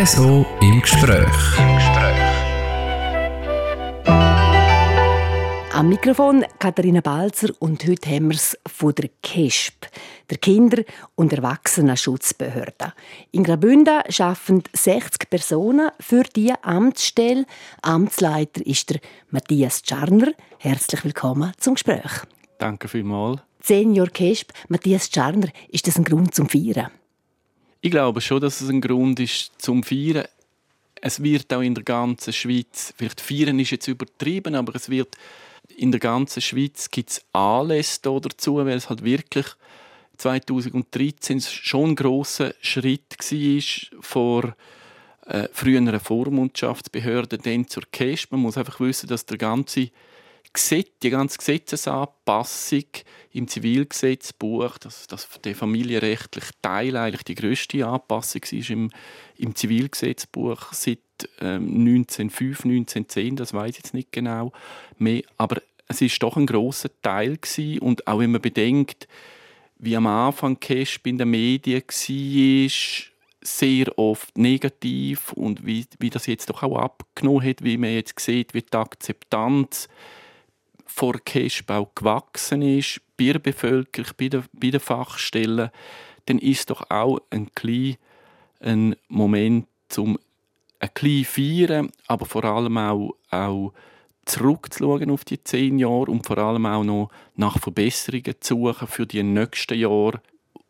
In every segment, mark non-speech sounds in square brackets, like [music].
Reso im Gespräch. Im Gespräch. Am Mikrofon Katharina Balzer und heute haben wir es von der KESP, der Kinder- und Erwachsenenschutzbehörde. In Graubünden arbeiten 60 Personen für diese Amtsstelle. Amtsleiter ist der Matthias Czarner. Herzlich willkommen zum Gespräch. Danke vielmals. Senior KESP, Matthias Czarner, ist das ein Grund zum Feiern? Ich glaube schon, dass es ein Grund ist zum Feiern. Es wird auch in der ganzen Schweiz, vielleicht feiern ist jetzt übertrieben, aber es wird in der ganzen Schweiz gibt es Anlässe dazu, weil es halt wirklich 2013 schon ein grosser Schritt war vor äh, früheren Vormundschaftsbehörde dann zur KESP. Man muss einfach wissen, dass der ganze Die ganze Gesetzesanpassung im Zivilgesetzbuch, dass, dass der familienrechtliche Teil eigentlich die größte Anpassung ist im, im Zivilgesetzbuch seit ähm, 1905, 1910, das weiß ich jetzt nicht genau mehr, aber es ist doch ein großer Teil gewesen. und auch wenn man bedenkt, wie am Anfang Cash in den Medien war, sehr oft negativ und wie, wie das jetzt doch auch abgenommen hat, wie man jetzt sieht, wie die Akzeptanz vor Käsbau gewachsen ist, bei der Bevölkerung, bei den, bei den Fachstellen, dann ist doch auch ein kleiner ein Moment zum ein klein feiern, aber vor allem auch, auch zurückzuschauen auf die zehn Jahre und vor allem auch noch nach Verbesserungen zu suchen für die nächsten Jahre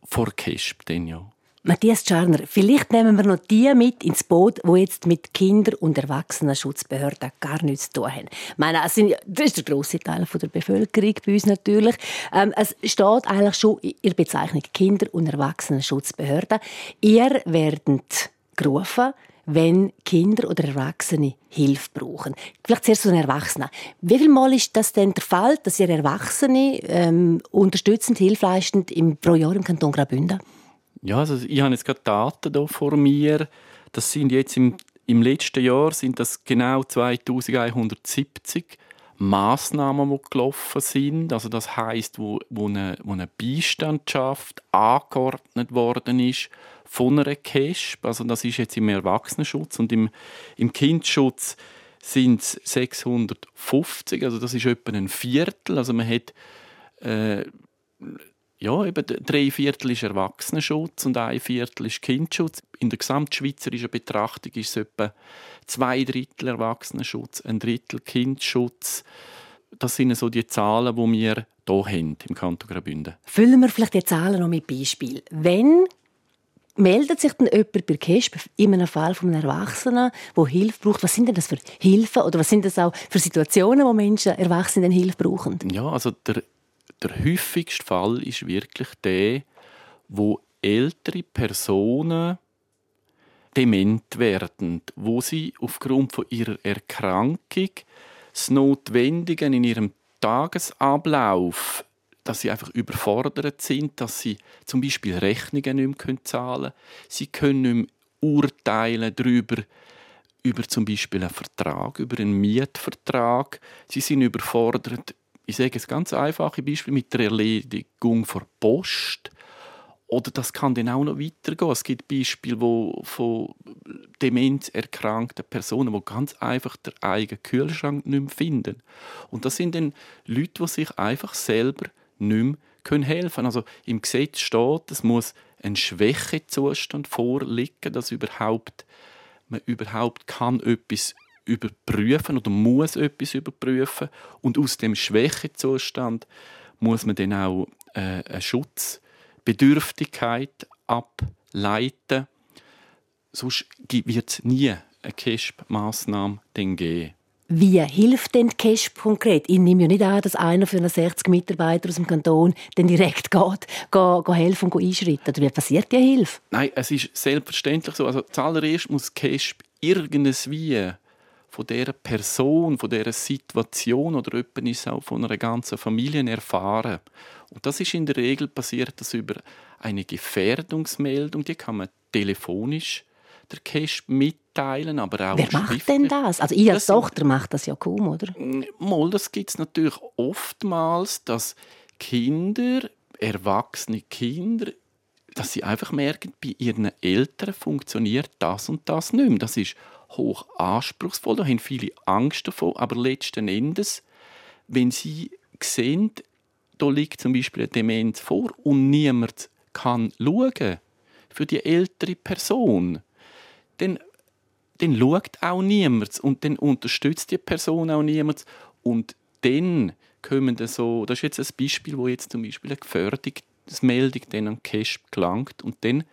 vor KESP. Dann, ja. Matthias Czarner, vielleicht nehmen wir noch die mit ins Boot, die jetzt mit Kinder- und Erwachsenenschutzbehörden gar nichts zu tun haben. Ich meine, das, ist der grosse Teil der Bevölkerung bei uns natürlich. Ähm, es steht eigentlich schon in der Bezeichnung Kinder- und Erwachsenenschutzbehörden. Ihr werdet gerufen, wenn Kinder oder Erwachsene Hilfe brauchen. Vielleicht zuerst so ein Erwachsener. Wie viel Mal ist das denn der Fall, dass ihr Erwachsene ähm, unterstützend, hilfleistend im, pro Jahr im Kanton Graubünden? Ja, also ich habe jetzt gerade Daten hier vor mir. Das sind jetzt im, im letzten Jahr sind das genau 2170 Maßnahmen, die gelaufen sind. Also das heißt, wo, wo, eine, wo eine Beistandschaft angeordnet worden ist von einer KESP. Also das ist jetzt im Erwachsenenschutz und im, im Kindschutz sind es 650. Also das ist etwa ein Viertel. Also man hat äh, ja, eben drei Viertel ist Erwachsenenschutz und ein Viertel ist Kindschutz. In der gesamtschweizerischen Betrachtung ist es etwa zwei Drittel Erwachsenenschutz, ein Drittel Kindschutz. Das sind so die Zahlen, die wir hier haben im Kanton Graubünden. Füllen wir vielleicht die Zahlen noch mit Beispiel. Wenn meldet sich denn jemand bei KESP in einem Fall von einem Erwachsenen, der Hilfe braucht? Was sind denn das für Hilfen oder was sind das auch für Situationen, wo Menschen Erwachsene Hilfe brauchen? Ja, also der der häufigste Fall ist wirklich der, wo ältere Personen dement werden, wo sie aufgrund von ihrer Erkrankung das Notwendige in ihrem Tagesablauf, dass sie einfach überfordert sind, dass sie zum Beispiel Rechnungen nicht mehr zahlen können, sie können nicht mehr urteilen darüber, über zum Beispiel einen Vertrag, über einen Mietvertrag. Sie sind überfordert ich sage es ganz einfache Beispiel mit der Erledigung vor Post. Oder das kann dann auch noch weitergehen. Es gibt Beispiele wo, von demenzerkrankten Personen, die ganz einfach den eigenen Kühlschrank nicht mehr finden. Und das sind dann Leute, die sich einfach selber nicht mehr helfen können. Also im Gesetz steht, es muss ein Schwächezustand vorliegen, dass überhaupt, man überhaupt kann etwas überprüfen oder muss etwas überprüfen und aus dem Schwächezustand muss man dann auch äh, eine Schutzbedürftigkeit ableiten. Sonst wird es nie eine KESP-Massnahme geben. Wie hilft denn Cash konkret? Ich nehme ja nicht an, dass einer von den 60 Mitarbeitern aus dem Kanton dann direkt geht, geht, geht helfen und einschreiten. Oder wie passiert die Hilfe? Nein, es ist selbstverständlich so. Also zuallererst muss Cash irgendwie von der Person, von der Situation oder ist auch von einer ganzen Familie erfahren. Und das ist in der Regel passiert das über eine Gefährdungsmeldung, die kann man telefonisch der Cash mitteilen, aber auch Wer macht denn das? Also ich als das Tochter macht das ja kaum, oder? Mal, das gibt es natürlich oftmals, dass Kinder, erwachsene Kinder dass sie einfach merken, bei ihren Eltern funktioniert das und das nicht mehr. Das ist hoch anspruchsvoll, da haben viele Angst davor, aber letzten Endes, wenn sie sehen, da liegt zum Beispiel eine Demenz vor und niemand kann schauen für die ältere Person, dann, dann schaut auch niemand und dann unterstützt die Person auch niemand. Und dann kommen dann so, das ist jetzt ein Beispiel, wo jetzt zum Beispiel eine Gefährdungsmeldung dann an CASP gelangt und dann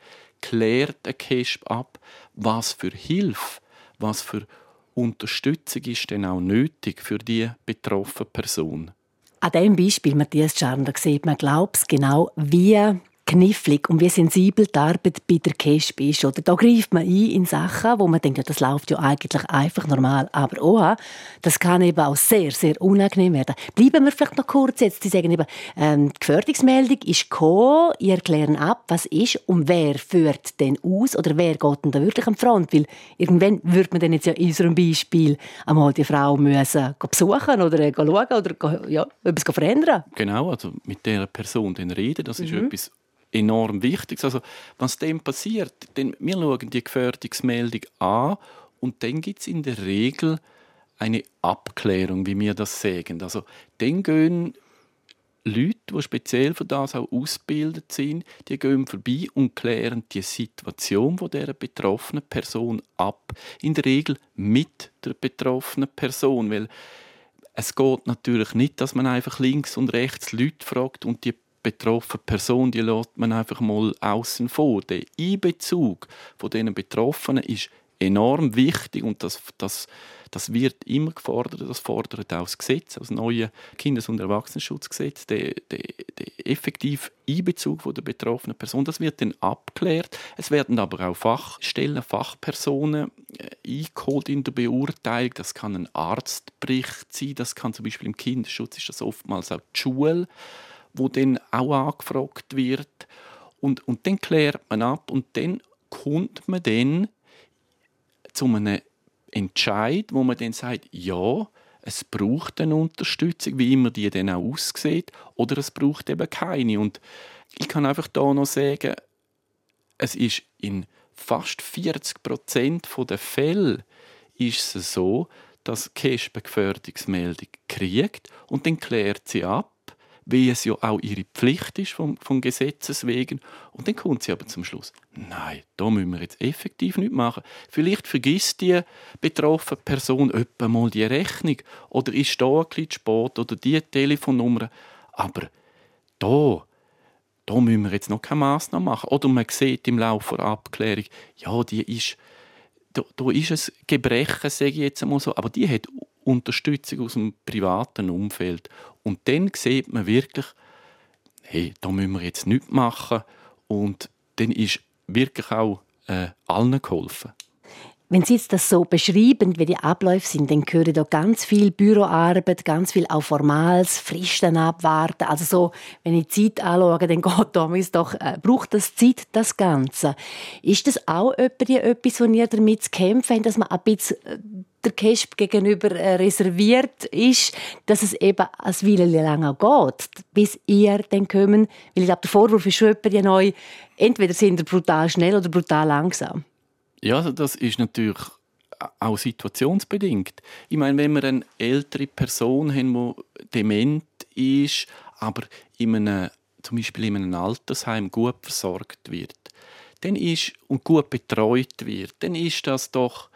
klärt der CASP ab, was für Hilfe, was für Unterstützung ist denn auch nötig für die betroffene Person. An diesem Beispiel, Matthias Scharner, sieht man, glaubt genau, wie knifflig und wie sensibel die Arbeit bei der CASP ist. Oder da greift man ein in Sachen, wo man denkt, ja, das läuft ja eigentlich einfach normal. Aber auch, das kann eben auch sehr, sehr unangenehm werden. Bleiben wir vielleicht noch kurz jetzt. Sie sagen eben, ähm, die Gefährdungsmeldung ist gekommen, ihr erklären ab, was ist und wer führt denn aus oder wer geht denn da wirklich am Front? Weil irgendwann würde man dann jetzt ja in unserem Beispiel einmal die Frau müssen besuchen oder äh, schauen oder ja, etwas verändern. Genau, also mit der Person reden, das ist mhm. etwas enorm wichtig. Also, was dem passiert, denn wir schauen die Gefährdungsmeldung an und dann gibt es in der Regel eine Abklärung, wie wir das sagen. Also, dann gehen Leute, die speziell für das auch ausgebildet sind, die gehen vorbei und klären die Situation von der betroffenen Person ab. In der Regel mit der betroffenen Person, weil es geht natürlich nicht, dass man einfach links und rechts Leute fragt und die betroffene Person, die lässt man einfach mal außen vor. Der Einbezug von den Betroffenen ist enorm wichtig und das, das, das wird immer gefordert. Das fordert auch das Gesetz, das neue Kindes- und Erwachsenenschutzgesetz, der, der, der effektive Einbezug von der betroffenen Person. Das wird dann abgeklärt. Es werden aber auch Fachstellen, Fachpersonen äh, eingeholt in der Beurteilung. Das kann ein Arztbericht sein, das kann zum Beispiel im Kinderschutz ist das oftmals auch die Schule wo dann auch angefragt wird. Und, und dann klärt man ab und dann kommt man dann zu einem Entscheid, wo man dann sagt, ja, es braucht eine Unterstützung, wie immer die dann auch aussieht, oder es braucht eben keine. Und ich kann einfach da noch sagen, es ist in fast 40 Prozent der Fälle ist es so, dass eine Gefährdungsmeldung kriegt und dann klärt sie ab wie es ja auch ihre Pflicht ist vom, vom Gesetzes wegen. Und dann kommt sie aber zum Schluss, nein, da müssen wir jetzt effektiv nicht machen. Vielleicht vergisst die betroffene Person öppe mal die Rechnung oder ist da ein bisschen spät oder die Telefonnummer. Aber da, da müssen wir jetzt noch keine Massnahmen machen. Oder man sieht im Laufe der Abklärung, ja, die ist, da, da ist ein Gebrechen, sage ich jetzt einmal so, aber die hat Unterstützung aus dem privaten Umfeld. Und dann sieht man wirklich, hey, da müssen wir jetzt nichts machen. Und dann ist wirklich auch äh, allen geholfen. Wenn Sie jetzt das so beschreiben, wie die Abläufe sind, dann höre da ganz viel Büroarbeit, ganz viel auch Formals, Fristen abwarten. Also so, wenn ich die Zeit anschaue, dann [laughs] geht damals doch, äh, braucht das Zeit, das Ganze. Ist das auch etwas, wo ihr damit zu kämpfen habt, dass man ein bisschen äh, der Kesp gegenüber äh, reserviert ist, dass es eben ein Weile lang auch geht, bis ihr dann kommen, weil ich glaube, der Vorwurf ist schon ja neu, entweder sind ihr brutal schnell oder brutal langsam. Ja, das ist natürlich auch situationsbedingt. Ich meine, wenn wir eine ältere Person haben, die dement ist, aber in einem, zum Beispiel in einem Altersheim gut versorgt wird, dann ist, und gut betreut wird, dann ist das doch,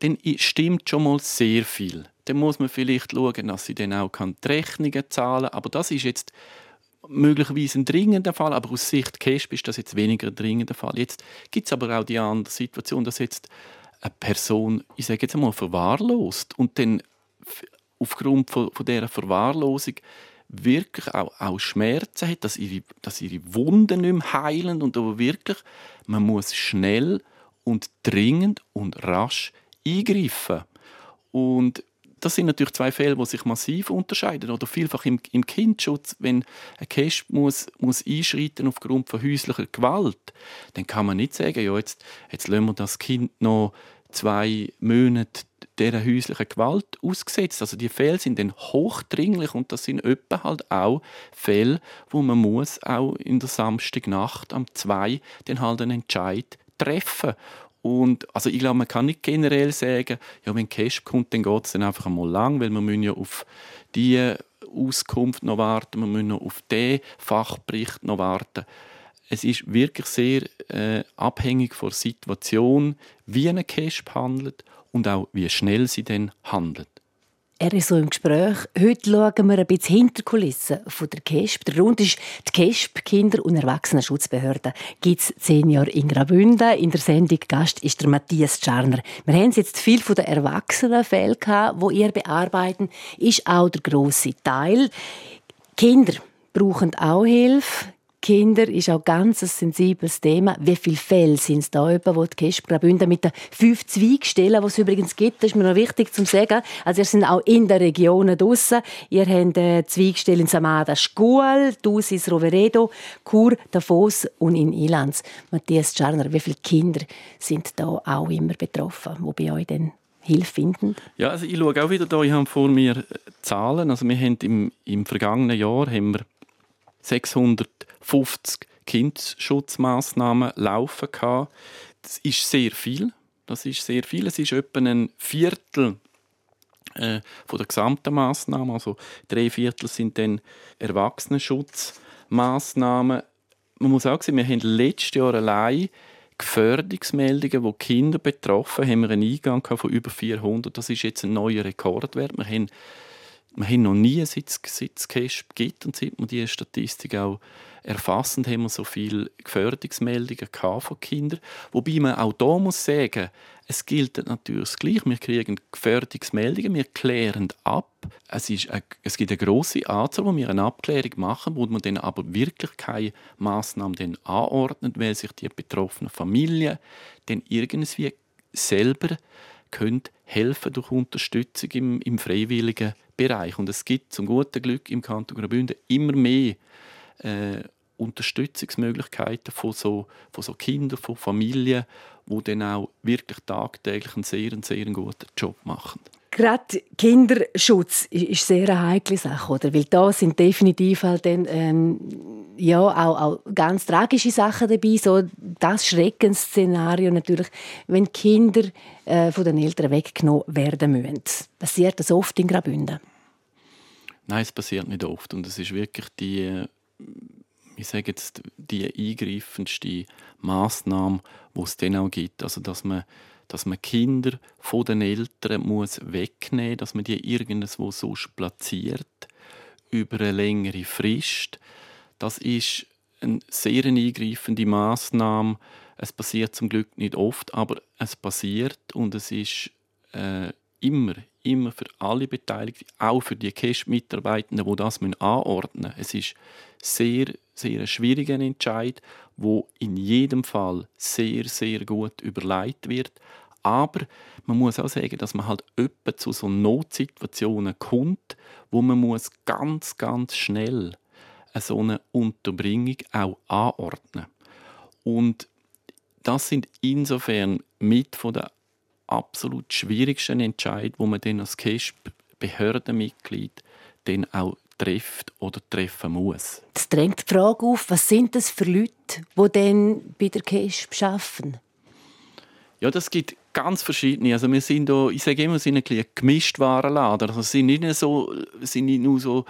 dann stimmt schon mal sehr viel. Dann muss man vielleicht schauen, dass sie dann auch die Rechnungen zahlen kann. Aber das ist jetzt möglicherweise ein dringender Fall, aber aus Sicht Cash ist das jetzt weniger ein dringender Fall. Jetzt gibt es aber auch die andere Situation, dass jetzt eine Person, ich sage jetzt einmal, verwahrlost und dann aufgrund von, von dieser Verwahrlosung wirklich auch, auch Schmerzen hat, dass ihre, dass ihre Wunden nicht mehr heilen und aber wirklich, man muss schnell und dringend und rasch eingreifen. Und das sind natürlich zwei Fälle, die sich massiv unterscheiden. Oder vielfach im, im Kindschutz, wenn ein Cash muss, muss einschreiten aufgrund von häuslicher Gewalt, dann kann man nicht sagen, ja, jetzt, jetzt lassen wir das Kind noch zwei Monate dieser häuslichen Gewalt ausgesetzt. Also die Fälle sind dann hochdringlich und das sind etwa halt auch Fälle, wo man muss auch in der Samstagnacht am 2 den halt einen Entscheid treffen und also ich glaube, man kann nicht generell sagen, ja, wenn Cash kommt, dann geht es dann einfach einmal lang, weil wir müssen ja auf die Auskunft noch warten, wir müssen noch auf den Fachbericht noch warten. Es ist wirklich sehr äh, abhängig von der Situation, wie eine Cash handelt und auch wie schnell sie dann handelt. Er im Gespräch. Heute schauen wir ein bisschen hinter die Kulissen von der KESP. Der Grund ist, die KESP, Kinder- und Erwachsenenschutzbehörde, gibt es zehn Jahre in Graubünden. In der Sendung Gast ist der Matthias Czarner. Wir haben jetzt viel von den Erwachsenenfällen gehabt, wo ihr bearbeiten, ist auch der grosse Teil. Kinder brauchen auch Hilfe. Kinder ist auch ganz ein sensibles Thema. Wie viele Fälle sind es da, über, wo die KESP Graubünden mit den fünf Zweigstellen, die es übrigens gibt, das ist mir noch wichtig zu sagen. Also ihr sind auch in den Regionen draussen. Ihr habt äh, Zweigstellen in Samada Scuol, Dusis Roveredo, Chur, Davos und in Ilanz. Matthias Czarner, wie viele Kinder sind da auch immer betroffen, wo bei euch denn Hilfe finden? Ja, also ich schaue auch wieder da, ich habe vor mir Zahlen. Also wir haben im, im vergangenen Jahr haben wir 650 Kindschutzmaßnahmen laufen gehabt. Das ist sehr viel. Das ist sehr viel. Es ist etwa ein Viertel äh, von der gesamten Maßnahmen. Also drei Viertel sind dann Erwachsenenschutzmaßnahmen. Man muss auch sagen, wir haben letztes Jahr allein Gefährdungsmeldungen, wo Kinder betroffen haben, wir einen Eingang von über 400. Das ist jetzt ein neuer Rekordwert. Wir haben wir haben noch nie, seit es Cash gibt und seit wir diese Statistik auch erfassen, haben wir so viele Gefährdungsmeldungen von Kindern. Wobei man auch da muss sagen, es gilt natürlich gleich. Wir kriegen Gefährdungsmeldungen, wir klären ab. Es, ist eine, es gibt eine grosse Anzahl, wo wir eine Abklärung machen, wo man dann aber wirklich keine Massnahmen anordnet, weil sich die betroffene Familie dann irgendwie selber können helfen durch Unterstützung im, im freiwilligen Bereich. Und es gibt zum guten Glück im Kanton Graubünden immer mehr äh, Unterstützungsmöglichkeiten von so, von so Kindern, von Familien, die dann auch wirklich tagtäglich einen sehr, sehr guten Job machen. Gerade Kinderschutz ist sehr eine heikle Sache, oder? Weil da sind definitiv halt dann, ähm, ja, auch, auch ganz tragische Sachen dabei. So das Schreckensszenario natürlich, wenn Kinder äh, von den Eltern weggenommen werden müssen. Passiert das oft in Graubünden? Nein, es passiert nicht oft. Und es ist wirklich die, ich sage jetzt, die eingreifendste Maßnahme, die es dann auch gibt. Also, dass man dass man Kinder von den Eltern muss wegnehmen muss, dass man die irgendwo sonst platziert, über eine längere Frist. Das ist eine sehr eingreifende Maßnahme. Es passiert zum Glück nicht oft, aber es passiert und es ist äh, immer, immer für alle Beteiligten, auch für die Cash-Mitarbeitenden, die das anordnen müssen. Es ist sehr, sehr schwieriger Entscheid, wo in jedem Fall sehr, sehr gut überlegt wird. Aber man muss auch sagen, dass man halt öppe zu so Notsituationen kommt, wo man muss ganz, ganz schnell so eine Unterbringung auch anordnen. Und das sind insofern mit von der absolut schwierigsten Entscheid, wo man dann als KESP-Behördenmitglied dann auch trifft oder treffen muss. Das drängt die Frage auf, was sind das für Leute, die dann bei der KESP arbeiten? Ja, das gibt ganz verschiedene. Also wir sind da, ich sage immer, wir sind ein, ein gemischt Warenladen. Also es sind nicht, so, sind nicht nur so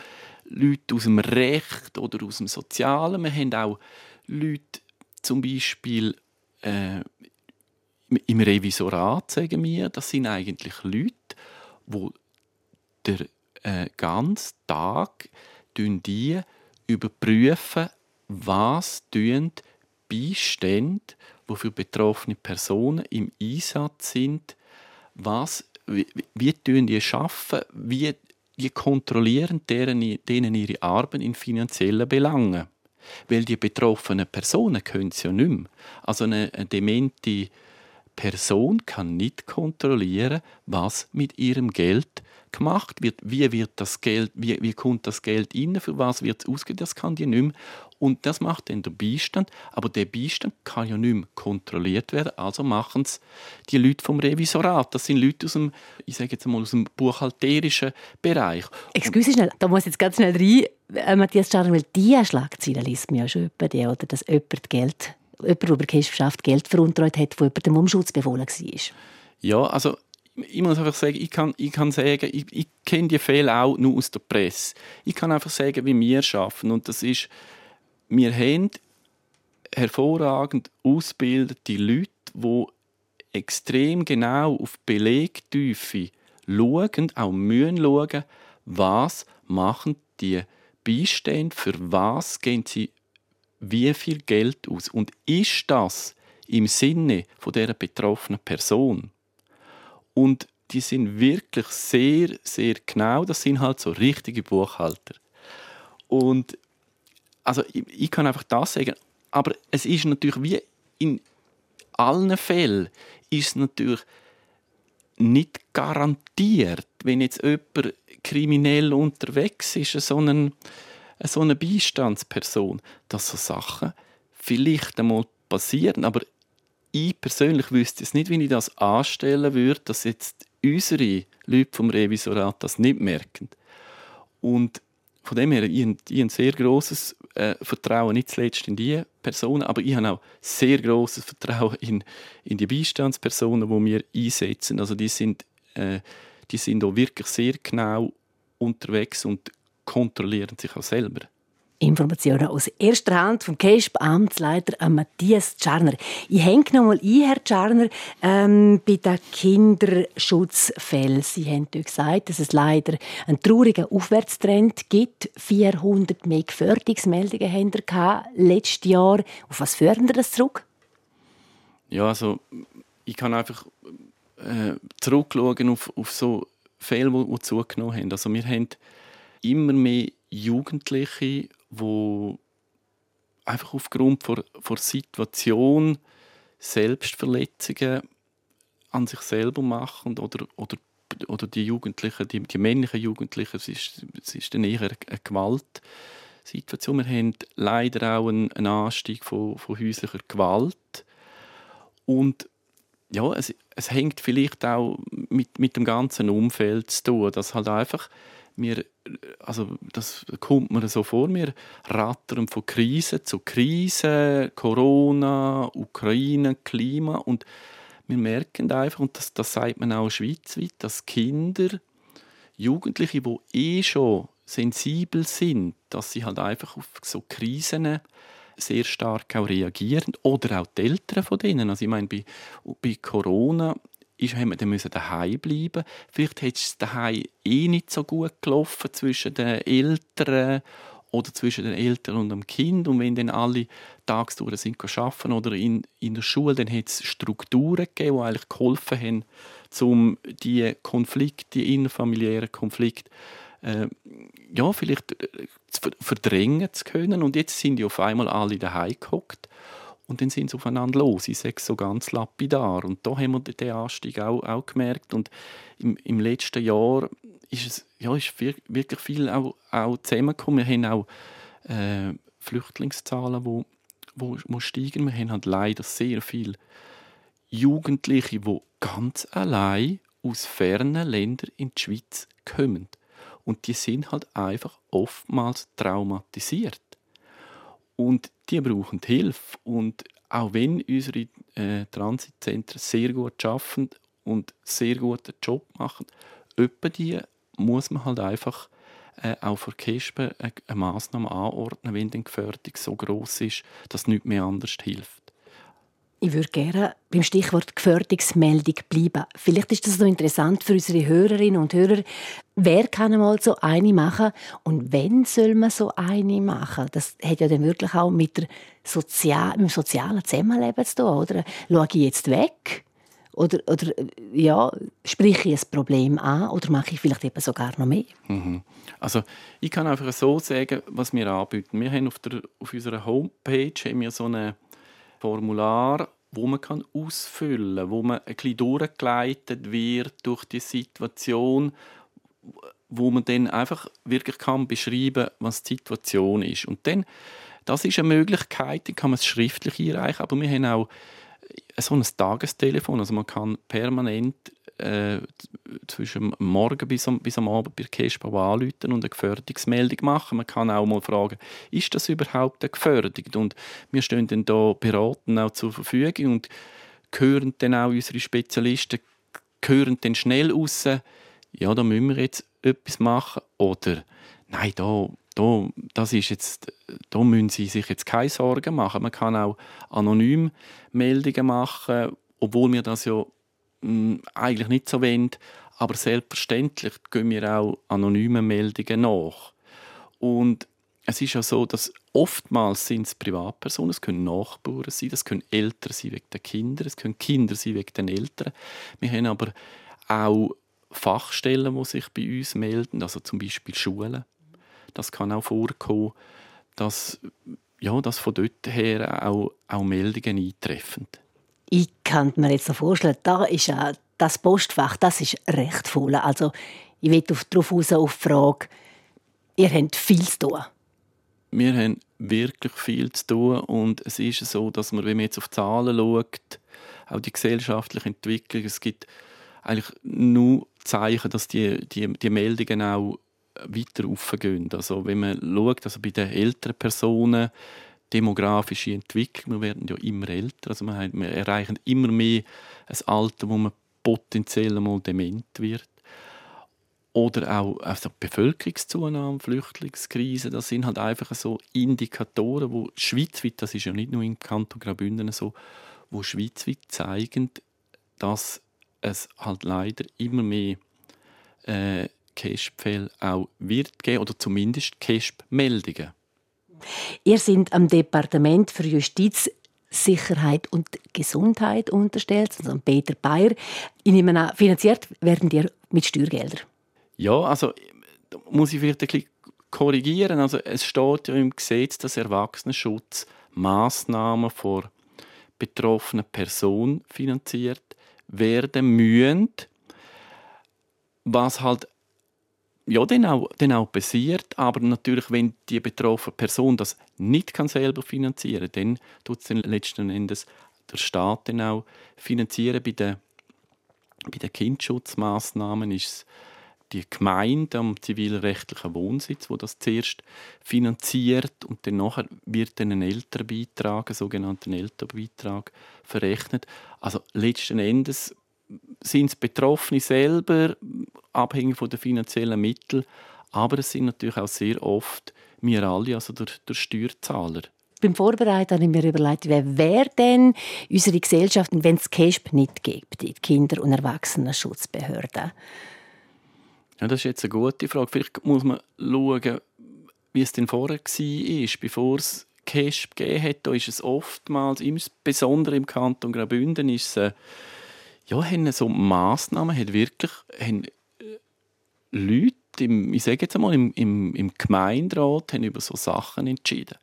Leute aus dem Recht oder aus dem Sozialen. Wir haben auch Leute, zum Beispiel äh, im Revisorat, sagen wir, das sind eigentlich Leute, die der äh, ganzen Tag die überprüfen, was Beistände die für betroffene Personen im Einsatz sind, was, wie, wie tun die arbeiten, wie die kontrollieren deren, denen ihre Arbeit in finanziellen Belangen. Weil die betroffenen Personen können es ja nicht mehr. Also eine, eine demente Person kann nicht kontrollieren, was mit ihrem Geld gemacht wird. Wie wird das Geld, wie, wie kommt das Geld rein, für was wird es ausgegeben, das kann die nicht mehr. Und das macht dann der Beistand. Aber der Beistand kann ja nicht mehr kontrolliert werden. Also machen es die Leute vom Revisorat. Das sind Leute aus dem, ich sage jetzt mal, aus dem buchhalterischen Bereich. Excuse schnell, da muss ich jetzt ganz schnell rein, äh, Matthias Scharner, weil diese Schlagzeile liest man ja schon die, oder dass jemand Geld, jemand, der über Geschäftschaft Geld veruntreut hat, der jemandem um Schutz befohlen war. Ja, also ich muss einfach sagen, ich kann, ich kann sagen, ich, ich kenne die Fälle auch nur aus der Presse. Ich kann einfach sagen, wie wir arbeiten. Und das ist, wir haben hervorragend ausgebildete Leute, die extrem genau auf Belegtiefe schauen, auch müssen schauen, was machen die Beistände, für was gehen sie wie viel Geld aus. Und ist das im Sinne von der betroffenen Person? Und die sind wirklich sehr, sehr genau. Das sind halt so richtige Buchhalter. Und also ich, ich kann einfach das sagen. Aber es ist natürlich wie in allen Fällen ist natürlich nicht garantiert, wenn jetzt jemand kriminell unterwegs ist, so eine, so eine Beistandsperson, dass so Sachen vielleicht einmal passieren. Aber ich persönlich wüsste es nicht, wie ich das anstellen würde, dass jetzt unsere Leute vom Revisorat das nicht merken. Und von dem her, ich, habe ein sehr großes äh, Vertrauen, nicht zuletzt in diese Personen, aber ich habe auch sehr großes Vertrauen in, in die Beistandspersonen, die wir einsetzen. Also die sind, äh, die sind auch wirklich sehr genau unterwegs und kontrollieren sich auch selber. Informationen aus erster Hand vom KESB Amtsleiter Matthias Czarner. Ich hänge noch mal ein, Herr Czarner, ähm, bei den Kinderschutzfällen. Sie haben gesagt, dass es leider einen traurigen Aufwärtstrend gibt. 400 mehr Gefährdungsmeldungen haben wir letztes Jahr. Auf was führen Sie das zurück? Ja, also ich kann einfach äh, zurückschauen auf, auf so Fälle, die, die zugenommen haben. Also wir haben immer mehr Jugendliche, wo einfach aufgrund der, der Situation Selbstverletzungen an sich selber machen oder, oder, oder die Jugendlichen, die, die männlichen Jugendlichen, es ist, es ist dann eher eine Gewaltsituation. Wir haben leider auch einen, einen Anstieg von, von häuslicher Gewalt und ja, es, es hängt vielleicht auch mit, mit dem ganzen Umfeld zu tun, dass halt einfach wir, also das kommt mir so vor, wir rattern von Krise zu Krise, Corona, Ukraine, Klima und wir merken einfach, und das, das sagt man auch schweizweit, dass Kinder, Jugendliche, die eh schon sensibel sind, dass sie halt einfach auf so Krisen sehr stark auch reagieren. Oder auch die Eltern von denen. Also ich meine, bei, bei Corona ist, haben wir dann müssen daheim bleiben. Vielleicht hätte es daheim eh nicht so gut gelaufen zwischen den Eltern oder zwischen den Eltern und dem Kind. Und wenn dann alle tagsüber sind arbeiten oder in, in der Schule, dann hat es Strukturen gegeben, die eigentlich geholfen haben, um die Konflikte, die innerfamiliären Konflikte, äh, ja, vielleicht äh, zu verdrängen zu können. Und jetzt sind die auf einmal alle daheim gehockt und dann sind sie aufeinander los. Ich sage so ganz lapidar. Und da haben wir den Anstieg auch, auch gemerkt. Und im, im letzten Jahr ist es ja, ist wirklich viel auch, auch zusammengekommen. Wir haben auch äh, Flüchtlingszahlen, wo, wo, wo steigen. Wir haben halt leider sehr viele Jugendliche, die ganz allein aus fernen Ländern in die Schweiz kommen. Und die sind halt einfach oftmals traumatisiert. Und die brauchen Hilfe. Und auch wenn unsere äh, Transitzentren sehr gut arbeiten und sehr guten Job machen, öppe die muss man halt einfach äh, auch für Kespen eine, eine Massnahme anordnen, wenn die Gefährdung so groß ist, dass nichts mehr anders hilft. Ich würde gerne beim Stichwort Gefährdungsmeldung bleiben. Vielleicht ist das noch interessant für unsere Hörerinnen und Hörer. Wer kann mal so eine machen und wenn soll man so eine machen? Das hat ja dann wirklich auch mit, der Sozial mit dem sozialen Zusammenleben zu tun. Oder schaue ich jetzt weg? Oder, oder ja, spreche ich ein Problem an oder mache ich vielleicht eben sogar noch mehr? Mhm. Also ich kann einfach so sagen, was wir anbieten. Wir haben auf, der, auf unserer Homepage haben wir so ein Formular wo man kann ausfüllen kann, wo man ein bisschen durchgeleitet wird durch die Situation, wo man dann einfach wirklich kann beschreiben was die Situation ist. Und dann Das ist eine Möglichkeit, die kann man schriftlich einreichen, aber wir haben auch so ein Tagestelefon, also man kann permanent äh, zwischen Morgen bis am, bis am Abend bei KESPA anrufen und eine Gefährdungsmeldung machen. Man kann auch mal fragen, ist das überhaupt gefährdet? Und wir stehen dann da beraten auch zur Verfügung und hören dann auch unsere Spezialisten hören dann schnell raus, ja, da müssen wir jetzt etwas machen oder nein, da, da, das ist jetzt, da müssen Sie sich jetzt keine Sorgen machen. Man kann auch anonym Meldungen machen, obwohl wir das ja mh, hm, eigentlich nicht so wollen. Aber selbstverständlich gehen wir auch anonymen Meldungen nach. Und es ist ja so, dass oftmals sind es Privatpersonen, es können Nachbarn sein, es können Eltern sein wegen den Kindern, es können Kinder sein wegen den Eltern. Wir haben aber auch Fachstellen, die sich bei uns melden, also zum Beispiel Schulen. Das kann auch vorkommen, dass, ja, dass von dort her auch, auch Meldungen eintreffen. Ich kann mir jetzt so vorstellen, da ist ja das Postfach, das ist recht voll. Also ich will darauf raus auf die Frage, ihr habt viel zu tun. Wir haben wirklich viel zu tun und es ist so, dass man, wenn man jetzt auf die Zahlen schaut, auch die gesellschaftliche Entwicklung, es gibt eigentlich nur Zeichen, dass die, die, die Meldungen auch weiter aufgehen. Also wenn man schaut, also bei den älteren Personen, demografische Entwicklung, wir werden ja immer älter, also wir, erreichen immer mehr ein Alter, wo man potenziell einmal dement wird. Oder auch also Bevölkerungszunahme, Flüchtlingskrise, das sind halt einfach so Indikatoren, wo schweizweit, das ist ja nicht nur im Kanton Graubünden so, wo schweizweit zeigen, dass es halt leider immer mehr äh, CASP-Fälle auch wird geben oder zumindest CASP-Meldungen. Ihr seid am Departement für Justiz Sicherheit und Gesundheit unterstellt, also Peter Bayer. Ich nehme an, finanziert werden die mit Steuergeldern. Ja, also da muss ich vielleicht ein bisschen korrigieren. Also es steht ja im Gesetz, dass Erwachsenenschutz Maßnahmen vor betroffenen Person finanziert werden müssen, was halt ja, dann auch, dann auch passiert, aber natürlich, wenn die betroffene Person das nicht kann selber finanzieren kann, dann tut es letzten Endes der Staat dann auch finanzieren. Bei den, bei den Kindschutzmaßnahmen ist es die Gemeinde am zivilrechtlichen Wohnsitz, wo das zuerst finanziert und dann nachher wird dann ein Elternbeitrag, ein sogenannter Elternbeitrag, verrechnet. Also letzten Endes sind es Betroffene selber, abhängig von den finanziellen Mitteln, aber es sind natürlich auch sehr oft wir alle, also der, der Steuerzahler. Beim Vorbereiten habe ich mir überlegt, wer wäre denn unsere Gesellschaft, wenn es KESP nicht gibt, die Kinder- und Erwachsenenschutzbehörde? Ja, das ist jetzt eine gute Frage. Vielleicht muss man schauen, wie es denn vorher war, bevor es KESP gegeben hat. Da ist es oftmals, insbesondere im Kanton Graubünden, ist es ja, haben so Massnahmen, haben wirklich haben äh, Leute, im, ich sage jetzt einmal, im, im, im Gemeinderat haben über so Sachen entschieden.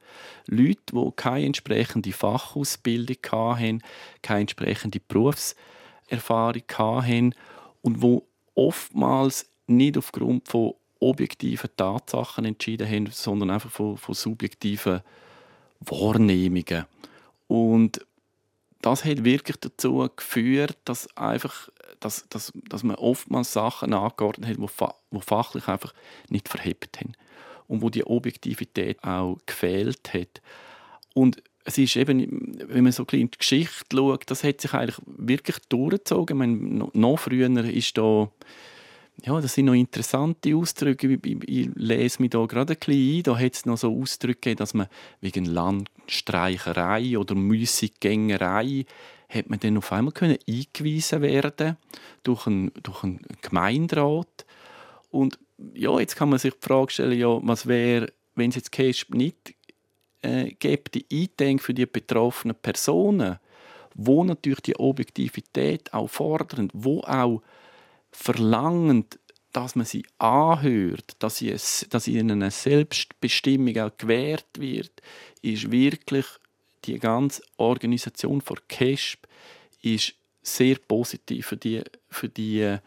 Leute, die keine entsprechende Fachausbildung hatten, keine entsprechende Berufserfahrung hatten und wo oftmals nicht aufgrund von objektiven Tatsachen entschieden haben, sondern einfach von, von subjektiven Wahrnehmungen. Und das hat wirklich dazu geführt, dass einfach dass, dass, dass man oftmals Sachen angeordnet hat, die, fa fachlich einfach nicht verhebt haben und wo die Objektivität auch gefehlt hat. Und es ist eben, wenn man so ein in die Geschichte schaut, das hat sich eigentlich wirklich durchgezogen. Ich meine, noch früher ist da ja, das sind noch interessante Ausdrücke. Ich, ich, ich lese mich da gerade ein bisschen ein. Da hat es noch so Ausdrücke, dass man wegen Landstreicherei oder Müßiggängerei hat man dann auf einmal können eingewiesen werden durch einen, durch einen Gemeinderat. Und ja, jetzt kann man sich die Frage stellen, ja, was wäre, wenn es jetzt CASP nicht äh, gibt, die Eindenk für die betroffenen Personen, wo natürlich die Objektivität auch fordern, wo auch verlangend, dass man sie anhört, dass, sie dass ihnen eine Selbstbestimmung auch gewährt wird, ist wirklich die ganze Organisation von CASP ist sehr positiv für die, für die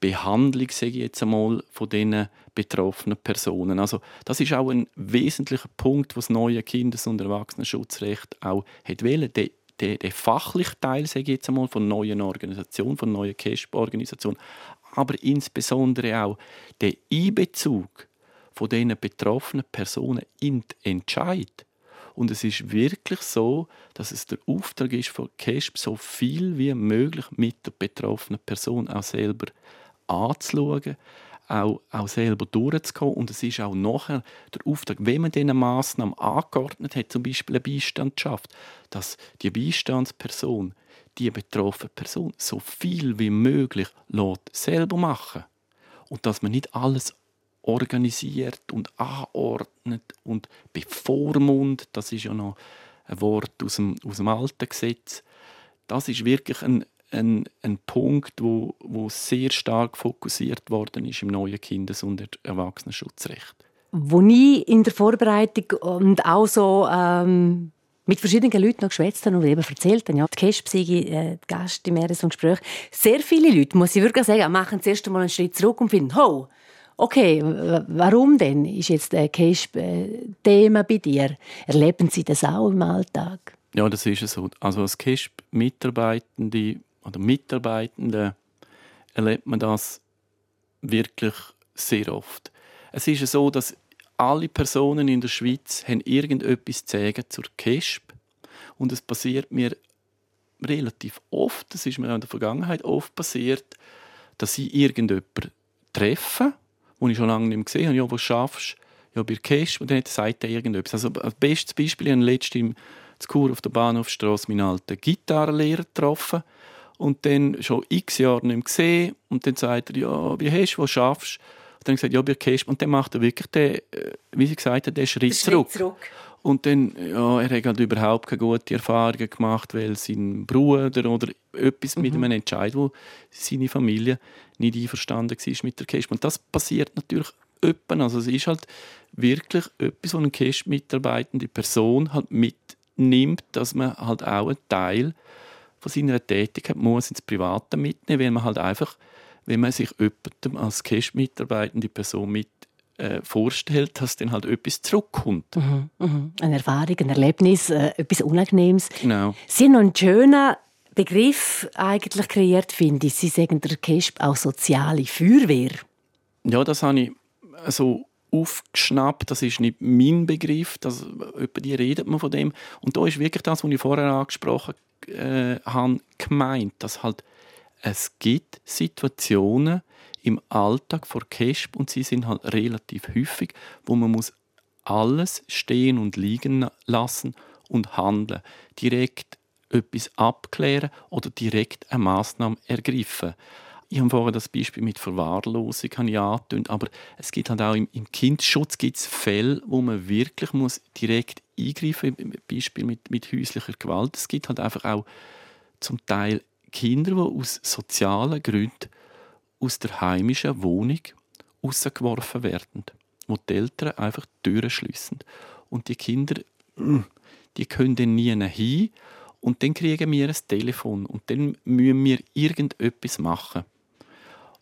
Behandlung, sage ich jetzt einmal, von diesen betroffenen Personen. Also das ist auch ein wesentlicher Punkt, was neue Kindes- und Erwachsenenschutzrecht auch hat wollen. Der, der, der fachliche Teil, sage ich jetzt einmal, von neuen Organisationen, von neuen CASP-Organisationen, aber insbesondere auch der Einbezug von diesen betroffenen Personen in den Entscheid. Und es ist wirklich so, dass es der Auftrag ist von CASP, so viel wie möglich mit der betroffenen Person auch selber anzuschauen, auch, auch selber durchzukommen. Und es ist auch nachher der Auftrag, wenn man diese Massnahmen angeordnet hat, zum Beispiel eine Beistandschaft, dass die Beistandsperson, die betroffene Person, so viel wie möglich lässt, selber machen. Und dass man nicht alles organisiert und anordnet und bevormundet, das ist ja noch ein Wort aus dem, aus dem alten Gesetz, das ist wirklich ein, ein, ein Punkt, wo, wo sehr stark fokussiert worden ist im neuen Kindes- und Erwachsenenschutzrecht. Wo ich in der Vorbereitung und auch so ähm, mit verschiedenen Leuten noch geschwätzt habe und eben erzählt habe, ja, die sei äh, die Gast im so Gespräch. Sehr viele Leute, muss ich wirklich sagen, machen zuerst einmal einen Schritt zurück und finden, ho, okay, warum denn ist jetzt der Kesp äh, Thema bei dir? Erleben Sie das auch im Alltag? Ja, das ist es so. Also als KESP-Mitarbeitende oder Mitarbeitende erlebt man das wirklich sehr oft. Es ist so, dass alle Personen in der Schweiz haben irgendetwas zu sagen zur KESP und es passiert mir relativ oft, das ist mir in der Vergangenheit oft passiert, dass ich irgendjemanden treffe, den ich schon lange nicht mehr gesehen habe, ja, was schaffst ja, bei KESP und dann sagt er irgendetwas. Also als bestes Beispiel, ich habe letztens in Chur auf der Bahnhofstrasse meinen alten Gitarrenlehrer getroffen und dann schon x Jahre nicht mehr gesehen und dann sagt er, ja, wie hast du, was schaffst und dann gesagt, ja, bei KESP und dann macht er wirklich den, äh, wie sie gesagt hat, den Schritt, Schritt zurück. zurück. Und dann, ja, er hat halt überhaupt keine gute Erfahrungen gemacht, weil sein Bruder oder etwas mhm. mit einem Entscheid, wo seine Familie nicht einverstanden war mit der Cash. Und das passiert natürlich öppen. Also es ist halt wirklich etwas, was eine Cash-mitarbeitende Person halt mitnimmt, dass man halt auch einen Teil von seiner Tätigkeit muss ins Private mitnehmen, weil man halt einfach, wenn man sich jemandem als Cash-mitarbeitende Person mit äh, vorstellt, dass dann halt etwas zurückkommt. Mhm, mhm. Eine Erfahrung, ein Erlebnis, äh, etwas Unangenehmes. Genau. Sie haben noch einen schönen Begriff eigentlich kreiert, finde ich. Sie sagen der KESP auch soziale Feuerwehr. Ja, das habe ich so aufgeschnappt. Das ist nicht mein Begriff. Das, über die redet man von dem. Und da ist wirklich das, was ich vorher angesprochen äh, habe, gemeint, dass halt es gibt Situationen, im Alltag vor Kesp und sie sind halt relativ häufig, wo man muss alles stehen und liegen lassen und handeln, direkt etwas abklären oder direkt eine Maßnahme ergreifen. Ich habe vorhin das Beispiel mit Verwahrlosung angetönt, aber es gibt halt auch im, im Kindesschutz gibt's Fälle, wo man wirklich muss direkt eingreifen muss, Beispiel mit, mit häuslicher Gewalt. Es gibt halt einfach auch zum Teil Kinder, die aus sozialen Gründen aus der heimischen Wohnung rausgeworfen werden, wo die Eltern einfach Türen schliessen. Und die Kinder, die können dann nie hin und dann kriegen wir ein Telefon und dann müssen wir irgendetwas machen.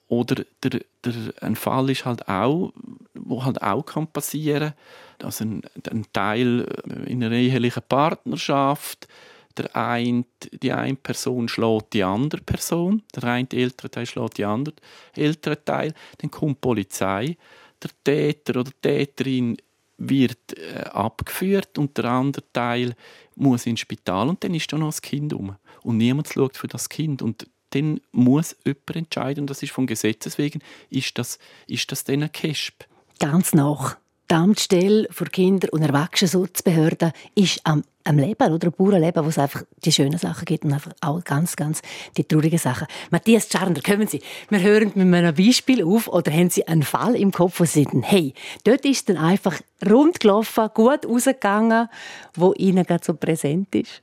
Oder der, der, ein Fall ist halt auch, wo halt auch kann passieren, dass ein, ein Teil in einer ehelichen Partnerschaft. Der eine, die eine Person schlägt die andere Person, der eine ältere Teil schlägt die andere ältere Teil, dann kommt die Polizei, der Täter oder Täterin wird äh, abgeführt und der andere Teil muss ins Spital und dann ist da noch das Kind um und niemand schaut für das Kind. Und dann muss jemand entscheiden und das ist vom Gesetzes wegen, ist das, ist das dann ein KESP? Ganz nach. Die Amtsstelle für Kinder- und Erwachsenenschutzbehörden ist am, am Leben, oder? Am Bauernleben, wo es einfach die schönen Sachen gibt und einfach auch ganz, ganz die traurigen Sachen. Matthias Czarner, kommen Sie. Wir hören mit einem Beispiel auf oder haben Sie einen Fall im Kopf, wo Sie sagen, hey, dort ist dann einfach rund gelaufen, gut rausgegangen, wo Ihnen gerade so präsent ist?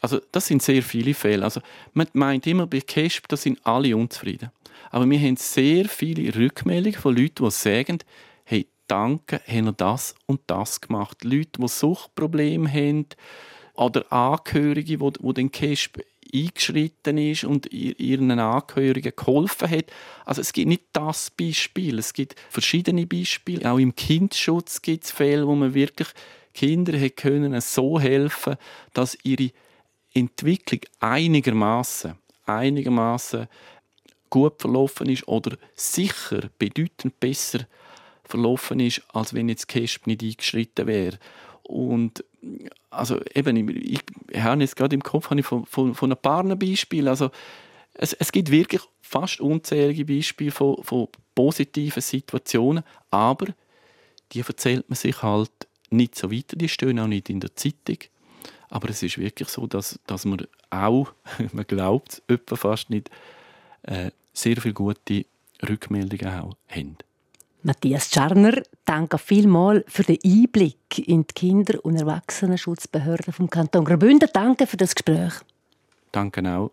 Also das sind sehr viele Fälle. Also man meint immer bei CASP, da sind alle unzufrieden. Aber wir haben sehr viele Rückmeldungen von Leuten, die sagen, danke, haben wir das und das gemacht. Leute, die Suchtprobleme haben oder Angehörige, die, die den CASP eingeschritten ist und ihren Angehörigen geholfen hat. Also es gibt nicht das Beispiel, es gibt verschiedene Beispiele. Auch im Kindschutz gibt es Fälle, wo man wirklich Kinder können so helfen, dass ihre Entwicklung einigermaßen einigermaßen gut verlaufen ist oder sicher bedeutend besser verlaufen ist, als wenn jetzt Kesp nicht eingeschritten wäre. Und also eben, ich, ich habe jetzt gerade im Kopf habe ich von, von, von ein paar Beispielen. Also es, es gibt wirklich fast unzählige Beispiele von, von positiven Situationen, aber die erzählt man sich halt nicht so weiter, die stehen auch nicht in der Zeitung. Aber es ist wirklich so, dass, dass man auch, [laughs] man glaubt es fast nicht, äh, sehr viele gute Rückmeldungen auch haben. Matthias Scharner, danke vielmals für den Einblick in die Kinder- und Erwachsenenschutzbehörden vom Kanton Graubünden. Danke für das Gespräch. Danke auch.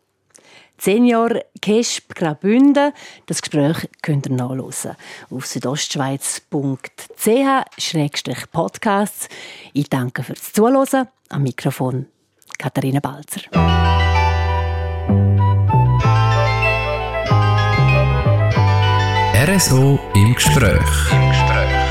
Senior KESP Graubünden. Das Gespräch könnt ihr nachlesen auf südostschweiz.ch-podcasts. Ich danke fürs Zuhören. Am Mikrofon Katharina Balzer. RSO im Gespräch. Im Gespräch.